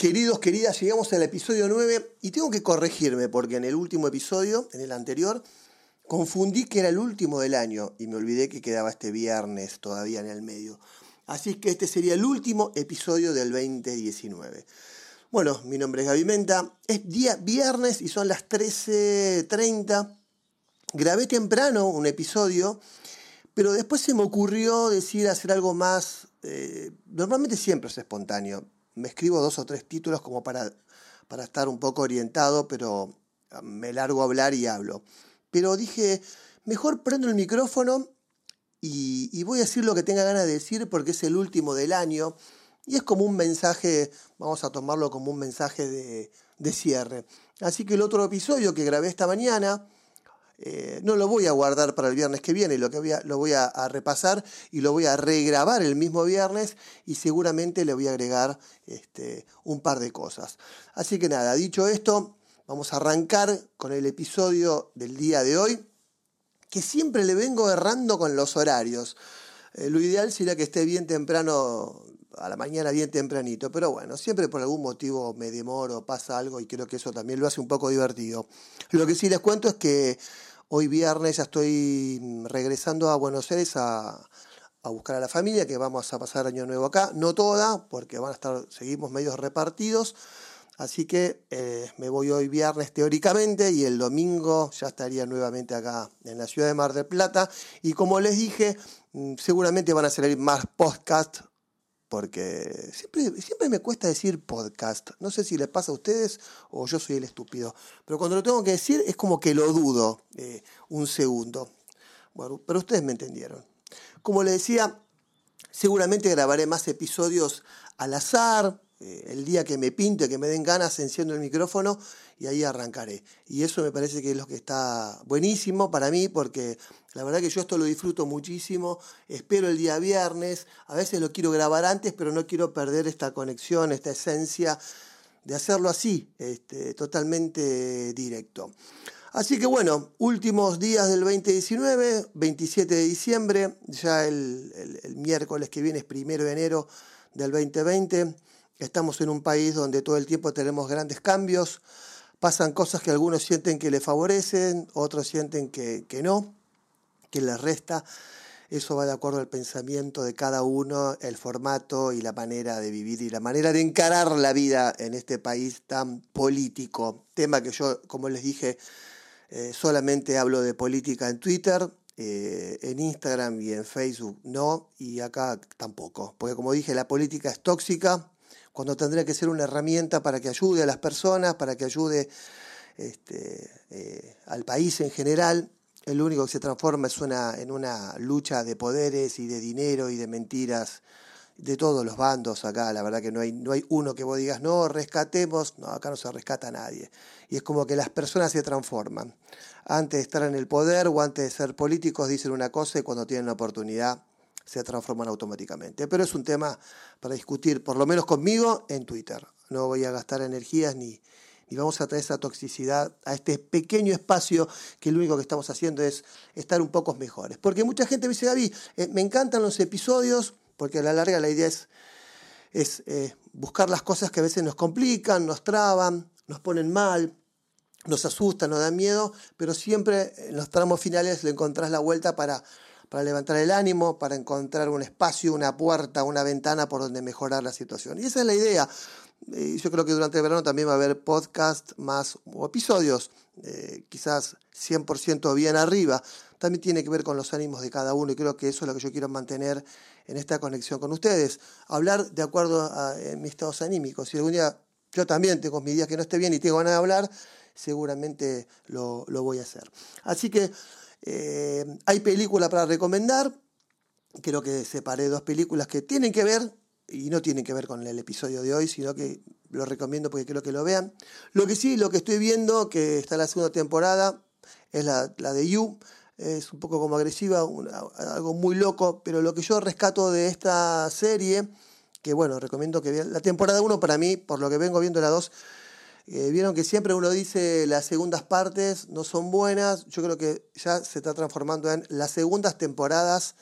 Queridos, queridas, llegamos al episodio 9 y tengo que corregirme porque en el último episodio, en el anterior, confundí que era el último del año y me olvidé que quedaba este viernes todavía en el medio. Así que este sería el último episodio del 2019. Bueno, mi nombre es Gaby Menta, es día viernes y son las 13.30. Grabé temprano un episodio, pero después se me ocurrió decir hacer algo más... Eh, normalmente siempre es espontáneo me escribo dos o tres títulos como para, para estar un poco orientado, pero ah, me largo a hablar y hablo. Pero dije, mejor prendo el micrófono y, voy a decir lo que tenga ganas de decir porque es el último del año y es como un mensaje, vamos a tomarlo como un mensaje de, de cierre. Así que el otro episodio que grabé esta mañana, eh, no lo voy a guardar para el viernes que viene, lo, que voy a, lo voy a, repasar y lo voy a regrabar el mismo viernes y seguramente le voy a agregar este, un par de cosas. Así que nada, dicho esto, vamos a arrancar con el episodio del día de hoy, que siempre le vengo errando con los horarios. Eh, lo ideal sería que esté bien temprano, a la mañana bien tempranito, pero bueno, siempre por algún motivo me demoro, pasa algo y creo que eso también lo hace un poco divertido. Lo que sí les cuento es que Hoy viernes ya estoy mm, regresando a Buenos Aires a, buscar a la familia, que vamos a pasar año nuevo acá. No toda, porque van a estar, seguimos medios repartidos. Así que eh, me voy hoy viernes teóricamente y el domingo ya estaría nuevamente acá en la ciudad de Mar del Plata. Y como les dije, mm, seguramente van a salir más podcasts porque siempre, siempre me cuesta decir podcast. No sé si les pasa a ustedes o yo soy el estúpido, pero cuando lo tengo que decir es como que lo dudo eh, un segundo. Bueno, pero ustedes me entendieron. Como les decía, seguramente grabaré más episodios al azar, eh, el día que me pinte, que me den ganas, enciendo el micrófono y ahí arrancaré. Y eso me parece que es lo que está buenísimo para mí, porque la verdad que yo esto lo disfruto muchísimo. Espero el día viernes, a veces lo quiero grabar antes, pero no quiero perder esta conexión, esta esencia de hacerlo así, este, totalmente directo. Así que bueno, últimos días del 2019, 27 de diciembre, ya el, el miércoles que viene es primero de enero del 2020. Estamos en un país donde todo el tiempo tenemos grandes cambios, pasan cosas que algunos sienten que le favorecen, otros sienten que, no, que les resta. Eso va de acuerdo al pensamiento de cada uno, el formato y la manera de vivir y la manera de encarar la vida en este país tan político. Tema que yo, como les dije, eh, solamente hablo de política en Twitter, eh, en Instagram y en Facebook no, y acá tampoco. Porque como dije, la política es tóxica, cuando tendría que ser una herramienta para que ayude a las personas, para que ayude este, eh, al país en general. El único que se transforma es en una lucha de poderes y de dinero y de mentiras de todos los bandos acá. La verdad que no hay, no hay uno que vos digas, no, rescatemos. No, acá no se rescata a nadie. Y es como que las personas se transforman. Antes de estar en el poder o antes de ser políticos dicen una cosa y cuando tienen la oportunidad se transforman automáticamente. Pero es un tema para discutir, por lo menos conmigo, en Twitter. No voy a gastar energías ni, ni vamos a traer esa toxicidad a este pequeño espacio que lo único que estamos haciendo es estar un poco mejores. Porque mucha gente me dice, David, eh, me encantan los episodios, porque a la larga la idea es, es eh, buscar las cosas que a veces nos complican, nos traban, nos ponen mal, nos asustan, nos dan miedo, pero siempre en los tramos finales le encontrás la vuelta para para levantar el ánimo, para encontrar un espacio, una puerta, una ventana por donde mejorar la situación. Y esa es la idea. Y yo creo que durante el verano también va a haber podcast más o episodios, eh, quizás 100% bien arriba. También tiene que ver con los ánimos de cada uno y creo que eso es lo que yo quiero mantener en esta conexión con ustedes. Hablar de acuerdo a, mis estados anímicos. Si algún día yo también tengo mis días que no esté bien y tengo ganas de hablar, seguramente lo, lo voy a hacer. Así que eh, hay película para recomendar. Creo que separé dos películas que tienen que ver y no tienen que ver con el episodio de hoy, sino que lo recomiendo porque creo que lo vean. Lo que sí, lo que estoy viendo, que está en la segunda temporada, es la, de You. Es un poco como agresiva, algo muy loco, pero lo que yo rescato de esta serie, que bueno, recomiendo que vean la temporada 1 para mí, por lo que vengo viendo la 2, eh, vieron que siempre uno dice las segundas partes no son buenas. Yo creo que ya se está transformando en las segundas temporadas.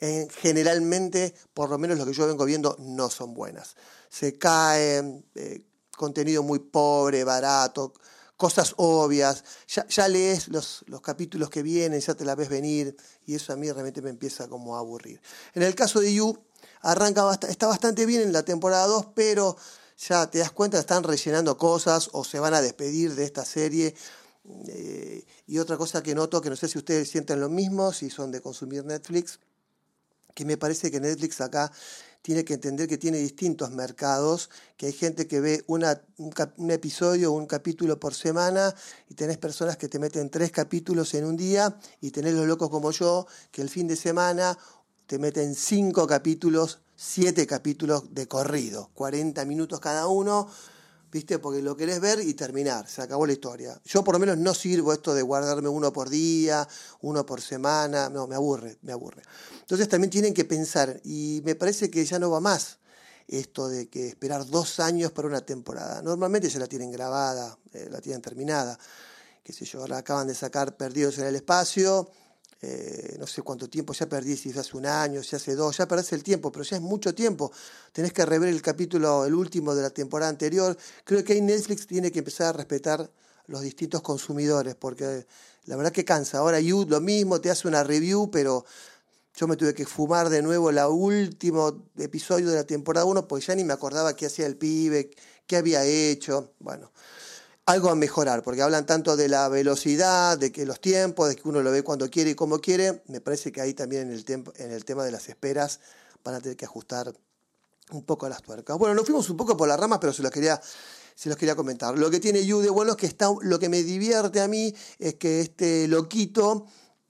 generalmente, por lo menos lo que yo vengo viendo, no son buenas. Se caen, eh, contenido muy pobre, barato, cosas obvias, ya, ya lees los, los, capítulos que vienen, ya te la ves venir, y eso a mí realmente me empieza como a aburrir. En el caso de You, arranca está bastante bien en la temporada 2, pero ya te das cuenta, están rellenando cosas o se van a despedir de esta serie. Eh, y otra cosa que noto, que no sé si ustedes sienten lo mismo, si son de consumir Netflix, que me parece que Netflix acá tiene que entender que tiene distintos mercados, que hay gente que ve una, un, un, episodio, un capítulo por semana, y tenés personas que te meten tres capítulos en un día, y tenés los locos como yo, que el fin de semana te meten cinco capítulos, siete capítulos de corrido, 40 minutos cada uno, ¿viste? Porque lo querés ver y terminar, se acabó la historia. Yo por lo menos no sirvo esto de guardarme uno por día, uno por semana, no, me aburre, me aburre. Entonces también tienen que pensar, y me parece que ya no va más esto de que esperar dos años para una temporada. Normalmente ya la tienen grabada, eh, la tienen terminada, qué sé yo, ahora acaban de sacar Perdidos en el Espacio, eh, no sé cuánto tiempo, ya perdí, si hace un año, si hace dos, ya perdés el tiempo, pero ya es mucho tiempo. Tenés que rever el capítulo, el último de la temporada anterior. Creo que ahí Netflix tiene que empezar a respetar los distintos consumidores, porque la verdad que cansa. Ahora YouTube lo mismo, te hace una review, pero yo me tuve que fumar de nuevo el último episodio de la temporada 1, porque ya ni me acordaba qué hacía el pibe, qué había hecho. Bueno, algo a mejorar, porque hablan tanto de la velocidad, de que los tiempos, de que uno lo ve cuando quiere y como quiere. Me parece que ahí también en el, en el tema de las esperas van a tener que ajustar un poco las tuercas. Bueno, nos fuimos un poco por las ramas, pero se los quería, se los quería comentar. Lo que tiene Yu de bueno es que está, lo que me divierte a mí es que este loquito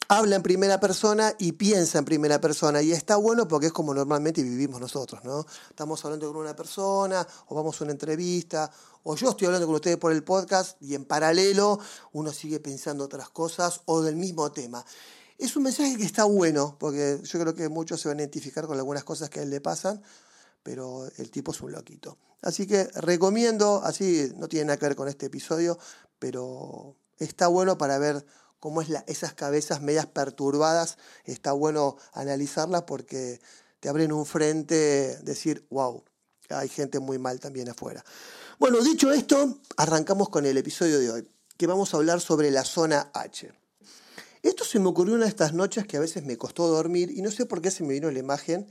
habla en primera persona y piensa en primera persona. Y está bueno porque es como normalmente vivimos nosotros, ¿no? Estamos hablando con una persona, o vamos a una entrevista, o yo estoy hablando con ustedes por el podcast y en paralelo uno sigue pensando otras cosas o del mismo tema. Es un mensaje que está bueno, porque yo creo que muchos se van a identificar con algunas cosas que a él le pasan, pero el tipo es un loquito. Así que recomiendo, así no tiene nada que ver con este episodio, pero está bueno para ver cómo es esas cabezas medias perturbadas, está bueno analizarlas porque te abren un frente, decir, wow, hay gente muy mal también afuera. Bueno, dicho esto, arrancamos con el episodio de hoy, que vamos a hablar sobre la zona H. Esto se me ocurrió una de estas noches que a veces me costó dormir y no sé por qué se me vino la imagen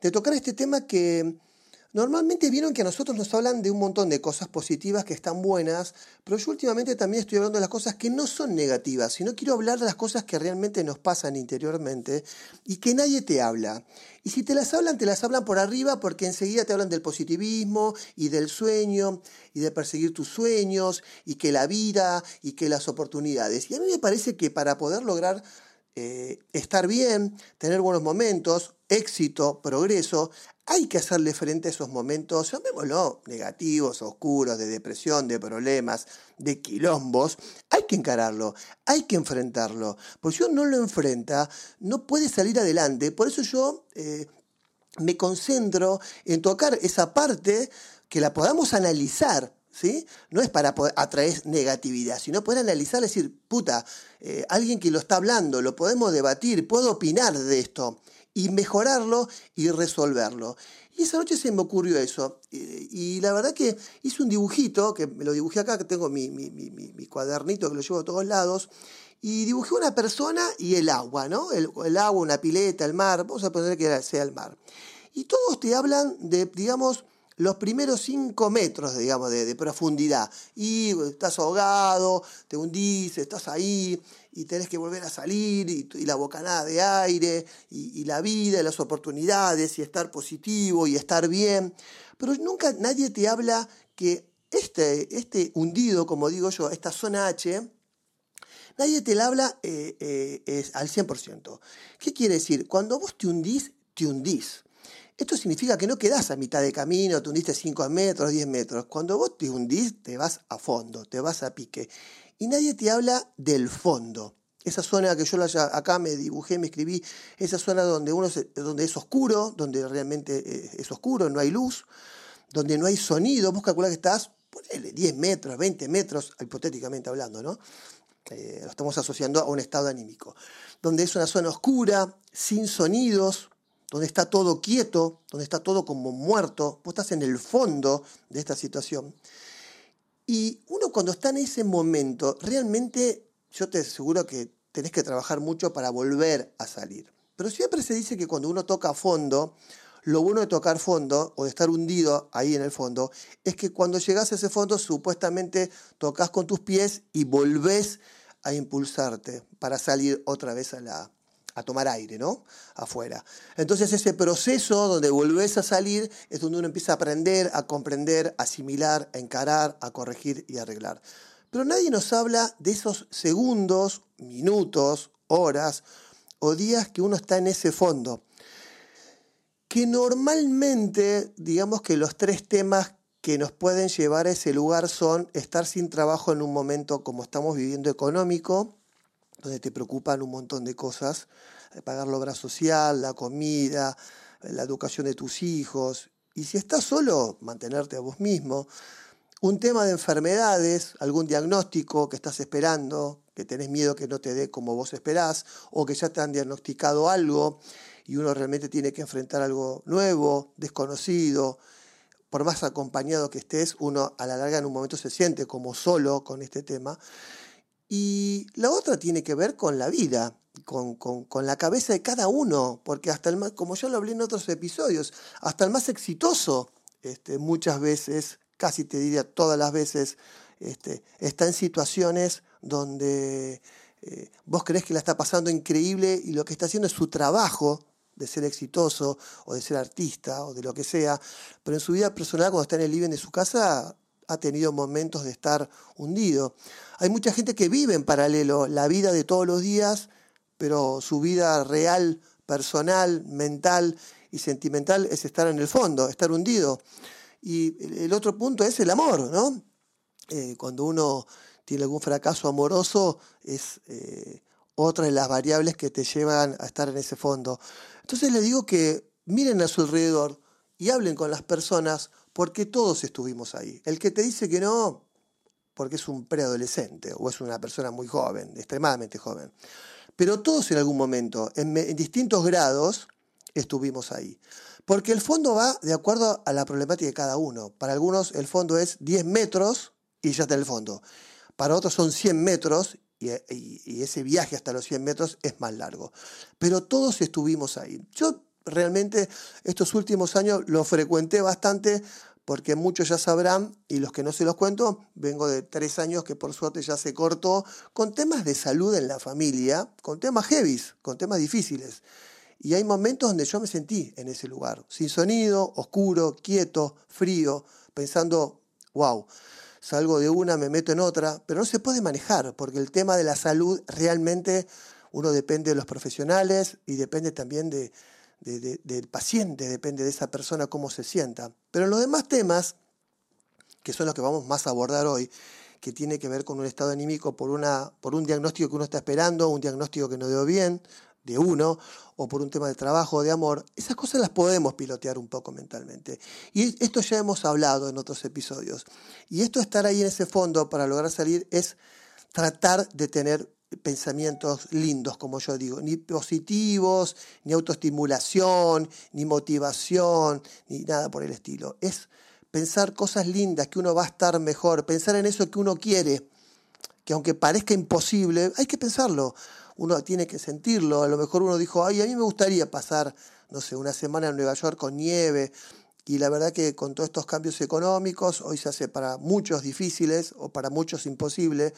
de tocar este tema que Normalmente vieron que a nosotros nos hablan de un montón de cosas positivas que están buenas, pero yo últimamente también estoy hablando de las cosas que no son negativas, sino quiero hablar de las cosas que realmente nos pasan interiormente y que nadie te habla. Y si te las hablan, te las hablan por arriba porque enseguida te hablan del positivismo y del sueño y de perseguir tus sueños y que la vida y que las oportunidades. Y a mí me parece que para poder lograr eh, estar bien, tener buenos momentos, éxito, progreso, hay que hacerle frente a esos momentos, llamémoslo, negativos, oscuros, de depresión, de problemas, de quilombos. Hay que encararlo, hay que enfrentarlo. Porque si uno no lo enfrenta, no puede salir adelante. Por eso yo eh, me concentro en tocar esa parte que la podamos analizar. ¿Sí? No es para atraer negatividad, sino poder analizar, decir, puta, eh, alguien que lo está hablando, lo podemos debatir, puedo opinar de esto y mejorarlo y resolverlo. Y esa noche se me ocurrió eso. Y, la verdad que hice un dibujito, que me lo dibujé acá, que tengo mi, mi, mi, mi, cuadernito que lo llevo a todos lados, y dibujé una persona y el agua, ¿no? El, el agua, una pileta, el mar, vamos a poner que sea el mar. Y todos te hablan de, digamos, los primeros cinco metros, digamos, de, profundidad. Y estás ahogado, te hundís, estás ahí y tenés que volver a salir y, la bocanada de aire y, la vida y las oportunidades y estar positivo y estar bien. Pero nunca nadie te habla que este, este hundido, como digo yo, esta zona H, nadie te la habla eh, eh, es al 100%. ¿Qué quiere decir? Cuando vos te hundís, te hundís. Esto significa que no quedás a mitad de camino, te hundiste 5 metros, 10 metros. Cuando vos te hundís, te vas a fondo, te vas a pique. Y nadie te habla del fondo. Esa zona que yo acá me dibujé, me escribí, esa zona donde, uno donde es oscuro, donde realmente eh, es oscuro, no hay luz, donde no hay sonido. Vos calculás que estás, ponele, 10 metros, 20 metros, hipotéticamente hablando, ¿no? Eh, lo estamos asociando a un estado anímico. Donde es una zona oscura, sin sonidos, donde está todo quieto, donde está todo como muerto, vos estás en el fondo de esta situación. Y uno cuando está en ese momento, realmente yo te aseguro que tenés que trabajar mucho para volver a salir. Pero siempre se dice que cuando uno toca fondo, lo bueno de tocar fondo o de estar hundido ahí en el fondo es que cuando llegas a ese fondo supuestamente tocas con tus pies y volvés a impulsarte para salir otra vez a la a tomar aire, ¿no? Afuera. Entonces ese proceso donde volvés a salir es donde uno empieza a aprender, a comprender, a asimilar, a encarar, a corregir y a arreglar. Pero nadie nos habla de esos segundos, minutos, horas o días que uno está en ese fondo. Que normalmente, digamos que los tres temas que nos pueden llevar a ese lugar son estar sin trabajo en un momento como estamos viviendo económico, donde te preocupan un montón de cosas, eh, pagar la obra social, la comida, la educación de tus hijos, y si estás solo, mantenerte a vos mismo. Un tema de enfermedades, algún diagnóstico que estás esperando, que tenés miedo que no te dé como vos esperás, o que ya te han diagnosticado algo y uno realmente tiene que enfrentar algo nuevo, desconocido, por más acompañado que estés, uno a la larga en un momento se siente como solo con este tema. Y la otra tiene que ver con la vida, con, la cabeza de cada uno, porque hasta el más, como ya lo hablé en otros episodios, hasta el más exitoso este, muchas veces, casi te diría todas las veces, este, está en situaciones donde eh, vos crees que la está pasando increíble y lo que está haciendo es su trabajo de ser exitoso o de ser artista o de lo que sea, pero en su vida personal cuando está en el living de su casa ha tenido momentos de estar hundido. Hay mucha gente que vive en paralelo la vida de todos los días, pero su vida real, personal, mental y sentimental es estar en el fondo, estar hundido. Y el otro punto es el amor, ¿no? Eh, cuando uno tiene algún fracaso amoroso, es eh, otra de las variables que te llevan a estar en ese fondo. Entonces le digo que miren a su alrededor y hablen con las personas porque todos estuvimos ahí. El que te dice que no, porque es un preadolescente o es una persona muy joven, extremadamente joven. Pero todos en algún momento, en, distintos grados, estuvimos ahí. Porque el fondo va de acuerdo a la problemática de cada uno. Para algunos el fondo es 10 metros y ya está el fondo. Para otros son 100 metros y, y, ese viaje hasta los 100 metros es más largo. Pero todos estuvimos ahí. Yo realmente estos últimos años lo frecuenté bastante porque muchos ya sabrán, y los que no se los cuento, vengo de tres años que por suerte ya se cortó, con temas de salud en la familia, con temas heavies, con temas difíciles. Y hay momentos donde yo me sentí en ese lugar, sin sonido, oscuro, quieto, frío, pensando, wow, salgo de una, me meto en otra, pero no se puede manejar, porque el tema de la salud realmente uno depende de los profesionales y depende también de, del paciente, depende de esa persona cómo se sienta. Pero los demás temas, que son los que vamos más a abordar hoy, que tiene que ver con un estado anímico por, una, por un diagnóstico que uno está esperando, un diagnóstico que no dio bien, de uno, o por un tema de trabajo de amor, esas cosas las podemos pilotear un poco mentalmente. Y esto ya hemos hablado en otros episodios. Y esto estar ahí en ese fondo para lograr salir es tratar de tener pensamientos lindos, como yo digo, ni positivos, ni autoestimulación, ni motivación, ni nada por el estilo. Es pensar cosas lindas, que uno va a estar mejor, pensar en eso que uno quiere, que aunque parezca imposible, hay que pensarlo. Uno tiene que sentirlo. A lo mejor uno dijo, ay, a mí me gustaría pasar, no sé, una semana en Nueva York con nieve. Y la verdad que con todos estos cambios económicos, hoy se hace para muchos difíciles o para muchos imposible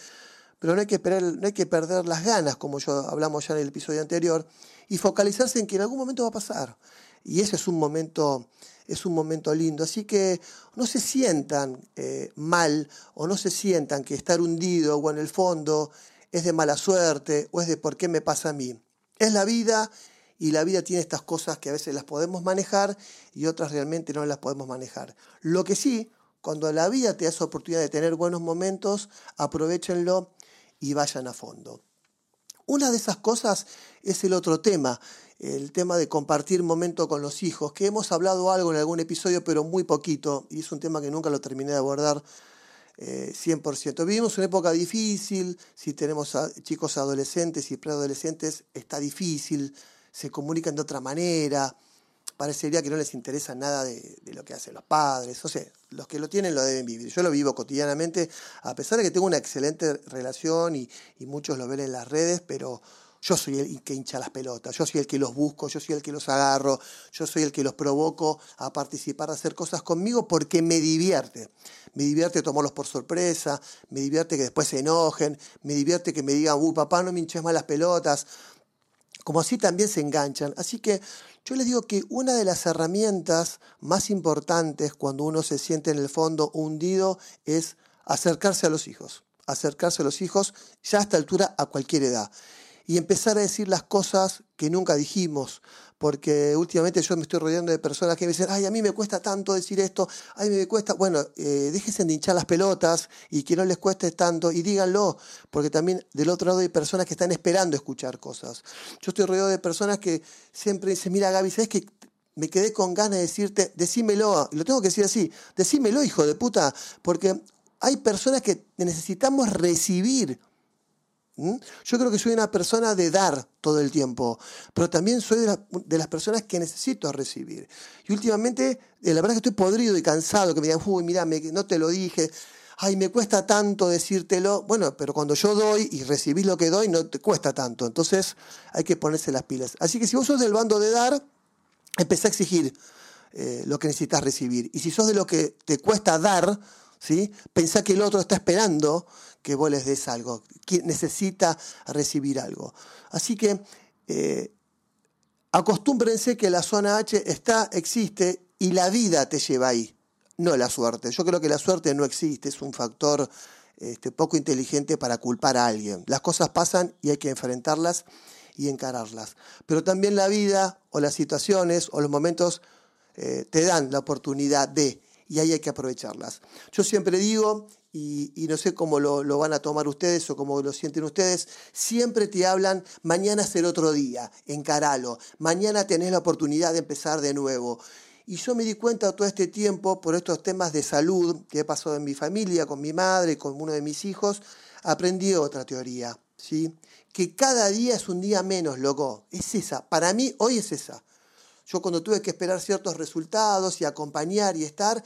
pero no hay, que perder las ganas, como yo hablamos ya en el episodio anterior, y focalizarse en que en algún momento va a pasar. Y ese es un momento, es un momento lindo. Así que no se sientan eh, mal o no se sientan que estar hundido o en el fondo es de mala suerte o es de por qué me pasa a mí. Es la vida y la vida tiene estas cosas que a veces las podemos manejar y otras realmente no las podemos manejar. Lo que sí, cuando la vida te da esa oportunidad de tener buenos momentos, aprovechenlo y vayan a fondo. Una de esas cosas es el otro tema, el tema de compartir momento con los hijos, que hemos hablado algo en algún episodio, pero muy poquito, y es un tema que nunca lo terminé de abordar 100%. Eh, Vivimos una época difícil, si tenemos chicos adolescentes y preadolescentes, está difícil, se comunican de otra manera, parecería que no les interesa nada de, lo que hacen los padres, o sea, los que lo tienen lo deben vivir. Yo lo vivo cotidianamente, a pesar de que tengo una excelente relación y, y muchos lo ven en las redes, pero yo soy el que hincha las pelotas, yo soy el que los busco, yo soy el que los agarro, yo soy el que los provoco a participar, a hacer cosas conmigo porque me divierte. Me divierte tomarlos por sorpresa, me divierte que después se enojen, me divierte que me digan, uy, papá, no me hinches más las pelotas. Como así también se enganchan. Así que yo les digo que una de las herramientas más importantes cuando uno se siente en el fondo hundido es acercarse a los hijos. Acercarse a los hijos ya a esta altura a cualquier edad y empezar a decir las cosas que nunca dijimos, porque últimamente yo me estoy rodeando de personas que me dicen, ay, a mí me cuesta tanto decir esto, ay, me cuesta, bueno, eh, déjense de hinchar las pelotas y que no les cueste tanto y díganlo, porque también del otro lado hay personas que están esperando escuchar cosas. Yo estoy rodeado de personas que siempre dicen, mira Gaby, ¿sabes que me quedé con ganas de decirte, decímelo, y lo tengo que decir así, decímelo, hijo de puta, porque hay personas que necesitamos recibir ¿Mm? Yo creo que soy una persona de dar todo el tiempo, pero también soy de, las personas que necesito recibir. Y últimamente, eh, la verdad que estoy podrido y cansado, que me digan, uy, mira, no te lo dije, ay, me cuesta tanto decírtelo. Bueno, pero cuando yo doy y recibís lo que doy, no te cuesta tanto. Entonces hay que ponerse las pilas. Así que si vos sos del bando de dar, empecé a exigir eh, lo que necesitas recibir. Y si sos de lo que te cuesta dar, ¿sí? pensá que el otro está esperando que vos les des algo, necesita recibir algo. Así que eh, acostúmbrense que la zona H está, existe y la vida te lleva ahí, no la suerte. Yo creo que la suerte no existe, es un factor este, poco inteligente para culpar a alguien. Las cosas pasan y hay que enfrentarlas y encararlas. Pero también la vida o las situaciones o los momentos eh, te dan la oportunidad de, y ahí hay que aprovecharlas. Yo siempre digo, y, no sé cómo lo, van a tomar ustedes o cómo lo sienten ustedes, siempre te hablan, mañana será otro día, encaralo, mañana tenés la oportunidad de empezar de nuevo. Y yo me di cuenta todo este tiempo, por estos temas de salud que he pasado en mi familia, con mi madre, con uno de mis hijos, aprendí otra teoría, ¿sí? Que cada día es un día menos, loco. Es esa. Para mí, hoy es esa. Yo cuando tuve que esperar ciertos resultados y acompañar y estar,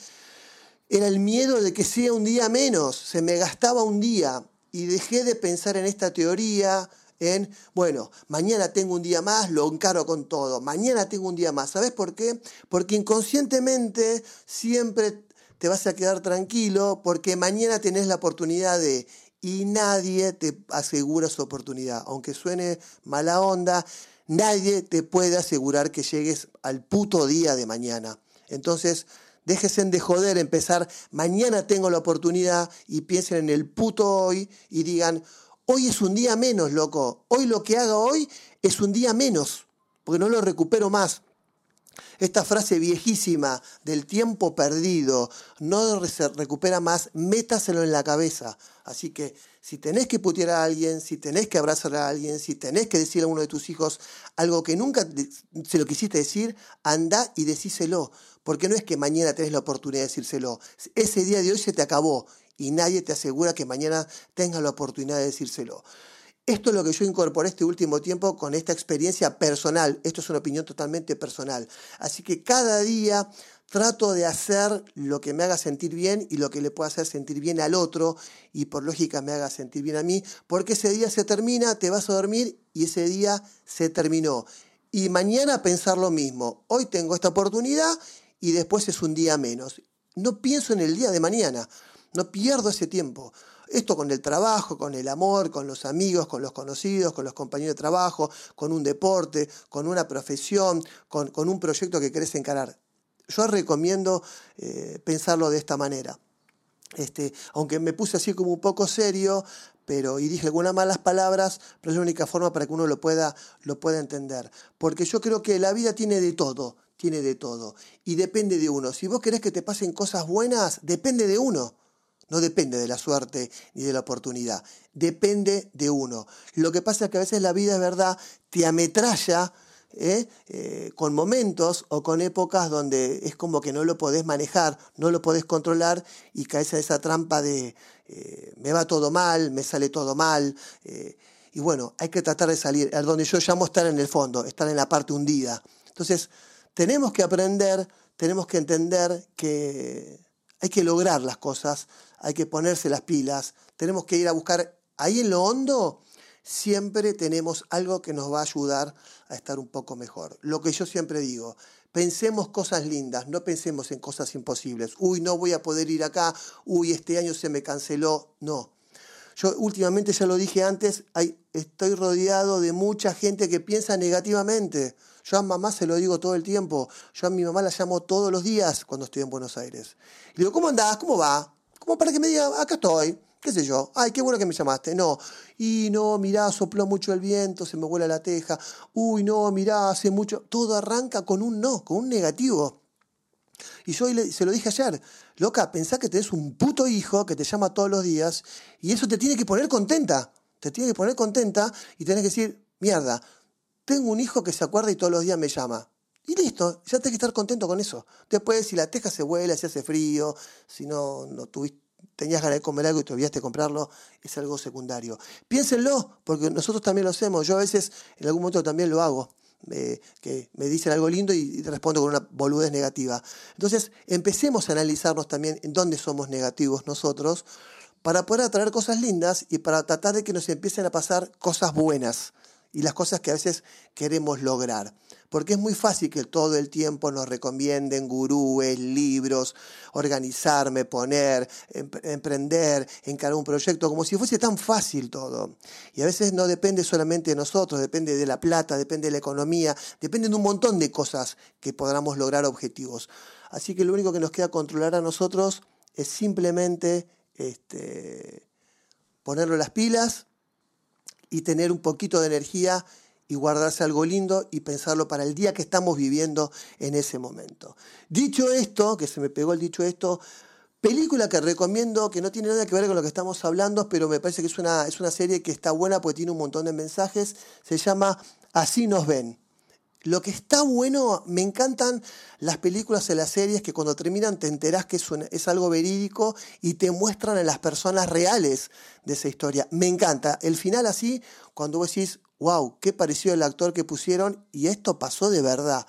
era el miedo de que sea un día menos, se me gastaba un día y dejé de pensar en esta teoría, en, bueno, mañana tengo un día más, lo encaro con todo, mañana tengo un día más. ¿Sabes por qué? Porque inconscientemente siempre te vas a quedar tranquilo porque mañana tenés la oportunidad de... Y nadie te asegura su oportunidad. Aunque suene mala onda, nadie te puede asegurar que llegues al puto día de mañana. Entonces, Déjense de joder, empezar, mañana tengo la oportunidad y piensen en el puto hoy y digan, hoy es un día menos, loco. Hoy lo que haga hoy es un día menos, porque no lo recupero más. Esta frase viejísima del tiempo perdido no se recupera más, métaselo en la cabeza. Así que si tenés que putear a alguien, si tenés que abrazar a alguien, si tenés que decirle a uno de tus hijos algo que nunca se lo quisiste decir, anda y decíselo. Porque no es que mañana tenés la oportunidad de decírselo. Ese día de hoy se te acabó y nadie te asegura que mañana tengas la oportunidad de decírselo. Esto es lo que yo incorporé este último tiempo con esta experiencia personal. Esto es una opinión totalmente personal. Así que cada día trato de hacer lo que me haga sentir bien y lo que le pueda hacer sentir bien al otro y por lógica me haga sentir bien a mí, porque ese día se termina, te vas a dormir y ese día se terminó. Y mañana pensar lo mismo. Hoy tengo esta oportunidad y después es un día menos. No pienso en el día de mañana, no pierdo ese tiempo. Esto con el trabajo, con el amor, con los amigos, con los conocidos, con los compañeros de trabajo, con un deporte, con una profesión, con, un proyecto que querés encarar. Yo recomiendo eh, pensarlo de esta manera. Este, aunque me puse así como un poco serio, pero y dije algunas malas palabras, pero es la única forma para que uno lo pueda, lo pueda entender. Porque yo creo que la vida tiene de todo, tiene de todo. Y depende de uno. Si vos querés que te pasen cosas buenas, depende de uno. No depende de la suerte ni de la oportunidad. Depende de uno. Lo que pasa es que a veces la vida es verdad, te ametralla ¿eh? Eh, con momentos o con épocas donde es como que no lo podés manejar, no lo podés controlar y caes en esa trampa de eh, me va todo mal, me sale todo mal. y bueno, hay que tratar de salir, a donde yo llamo estar en el fondo, estar en la parte hundida. Entonces, tenemos que aprender, tenemos que entender que hay que lograr las cosas, hay que ponerse las pilas, tenemos que ir a buscar ahí en lo hondo, siempre tenemos algo que nos va a ayudar a estar un poco mejor. Lo que yo siempre digo, pensemos cosas lindas, no pensemos en cosas imposibles. Uy, no voy a poder ir acá, uy, este año se me canceló. No. Yo últimamente, ya lo dije antes, estoy rodeado de mucha gente que piensa negativamente. Yo a mamá se lo digo todo el tiempo. Yo a mi mamá la llamo todos los días cuando estoy en Buenos Aires. Y digo, ¿cómo andás? ¿Cómo va? Como para que me diga, acá estoy qué sé yo, ay, qué bueno que me llamaste, no, y no, mirá, sopló mucho el viento, se me vuela la teja, uy, no, mirá, hace mucho, todo arranca con un no, con un negativo. Y yo se lo dije ayer, loca, pensá que tenés un puto hijo que te llama todos los días y eso te tiene que poner contenta, te tiene que poner contenta y tenés que decir, mierda, tengo un hijo que se acuerda y todos los días me llama. Y listo, ya tenés que estar contento con eso. Después, si la teja se vuela, si hace frío, si no, no tuviste tenías ganas de comer algo y te olvidaste de comprarlo, es algo secundario. Piénsenlo, porque nosotros también lo hacemos. Yo a veces, en algún momento también lo hago. que me dicen algo lindo y, te respondo con una boludez negativa. Entonces, empecemos a analizarnos también en dónde somos negativos nosotros para poder atraer cosas lindas y para tratar de que nos empiecen a pasar cosas buenas y las cosas que a veces queremos lograr. Porque es muy fácil que todo el tiempo nos recomienden gurúes, libros, organizarme, poner, emprender, encarar un proyecto, como si fuese tan fácil todo. Y a veces no depende solamente de nosotros, depende de la plata, depende de la economía, depende de un montón de cosas que podamos lograr objetivos. Así que lo único que nos queda controlar a nosotros es simplemente este, ponerlo las pilas y tener un poquito de energía y guardarse algo lindo y pensarlo para el día que estamos viviendo en ese momento. Dicho esto, que se me pegó el dicho esto, película que recomiendo, que no tiene nada que ver con lo que estamos hablando, pero me parece que es una, es una serie que está buena porque tiene un montón de mensajes, se llama Así nos ven. Lo que está bueno, me encantan las películas y las series que cuando terminan te enterás que es, es, algo verídico y te muestran a las personas reales de esa historia. Me encanta. El final así, cuando vos decís, wow, qué pareció el actor que pusieron y esto pasó de verdad.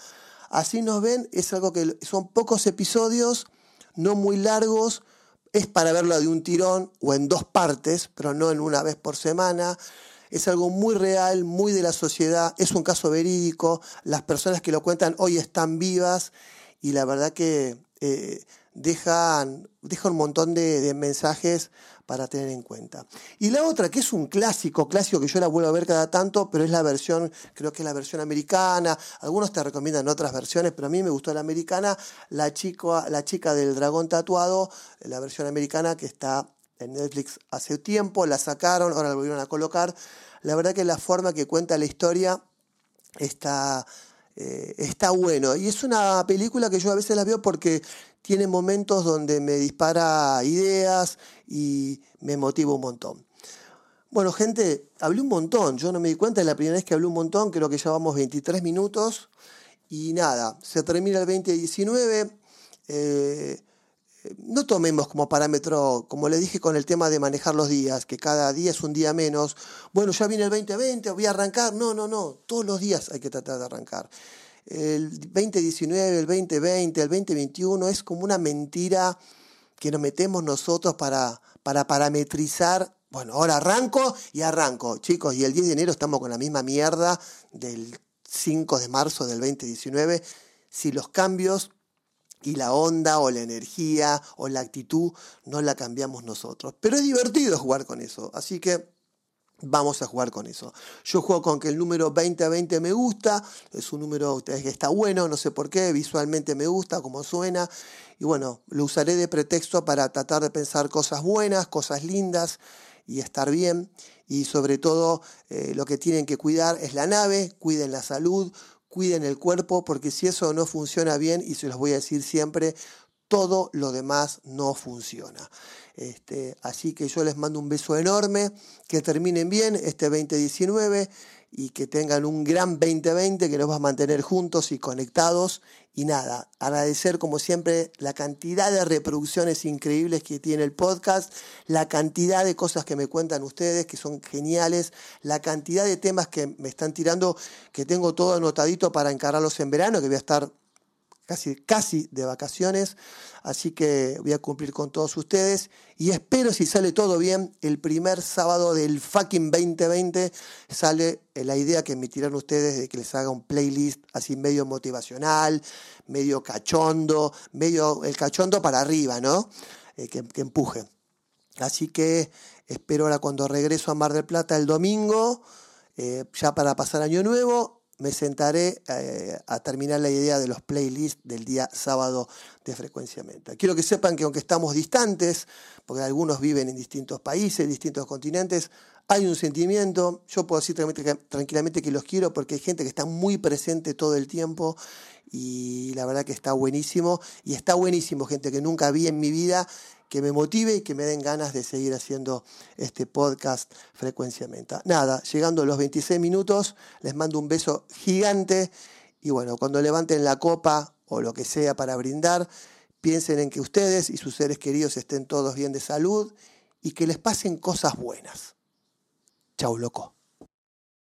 Así nos ven, es algo que son pocos episodios, no muy largos, es para verlo de un tirón o en dos partes, pero no en una vez por semana. Es algo muy real, muy de la sociedad, es un caso verídico, las personas que lo cuentan hoy están vivas y la verdad que eh, dejan, un montón de, mensajes para tener en cuenta. Y la otra, que es un clásico, clásico que yo la vuelvo a ver cada tanto, pero es la versión, creo que es la versión americana, algunos te recomiendan otras versiones, pero a mí me gustó la americana, la, chico, la chica del dragón tatuado, la versión americana que está en Netflix hace tiempo, la sacaron, ahora la volvieron a colocar. La verdad que la forma que cuenta la historia está, eh, está bueno. Y es una película que yo a veces la veo porque tiene momentos donde me dispara ideas y me motiva un montón. Bueno, gente, hablé un montón. Yo no me di cuenta, es la primera vez que hablé un montón, creo que ya vamos 23 minutos. Y nada, se termina el 2019. Eh, no tomemos como parámetro, como le dije con el tema de manejar los días, que cada día es un día menos. Bueno, ya viene el 2020, voy a arrancar. No, no, no. Todos los días hay que tratar de arrancar el 2019, el 2020, el 2021 es como una mentira que nos metemos nosotros para, para parametrizar. Bueno, ahora arranco y arranco, chicos, y el 10 de enero estamos con la misma mierda del 5 de marzo del 2019. Si los cambios y la onda o la energía o la actitud no la cambiamos nosotros. Pero es divertido jugar con eso, así que Vamos a jugar con eso. Yo juego con que el número 20 a 20 me gusta, es un número que está bueno, no sé por qué, visualmente me gusta, como suena, y bueno, lo usaré de pretexto para tratar de pensar cosas buenas, cosas lindas y estar bien, y sobre todo eh, lo que tienen que cuidar es la nave, cuiden la salud, cuiden el cuerpo, porque si eso no funciona bien, y se los voy a decir siempre, todo lo demás no funciona. Este, así que yo les mando un beso enorme, que terminen bien este 2019 y que tengan un gran 2020 que nos va a mantener juntos y conectados. Y nada, agradecer como siempre la cantidad de reproducciones increíbles que tiene el podcast, la cantidad de cosas que me cuentan ustedes que son geniales, la cantidad de temas que me están tirando, que tengo todo anotadito para encararlos en verano, que voy a estar casi, casi de vacaciones, así que voy a cumplir con todos ustedes y espero si sale todo bien, el primer sábado del fucking 2020 sale la idea que me tiraron ustedes de que les haga un playlist así medio motivacional, medio cachondo, medio el cachondo para arriba, ¿no? Eh, que, empuje. Así que espero ahora cuando regreso a Mar del Plata el domingo, eh, ya para pasar año nuevo, me sentaré eh, a terminar la idea de los playlists del día sábado de Frecuencia Menta. Quiero que sepan que aunque estamos distantes, porque algunos viven en distintos países, distintos continentes, hay un sentimiento, yo puedo decir tranquilamente que los quiero porque hay gente que está muy presente todo el tiempo y la verdad que está buenísimo y está buenísimo gente que nunca vi en mi vida que me motive y que me den ganas de seguir haciendo este podcast frecuenciamente. Nada, llegando a los 26 minutos, les mando un beso gigante y bueno, cuando levanten la copa o lo que sea para brindar, piensen en que ustedes y sus seres queridos estén todos bien de salud y que les pasen cosas buenas. Chau, loco.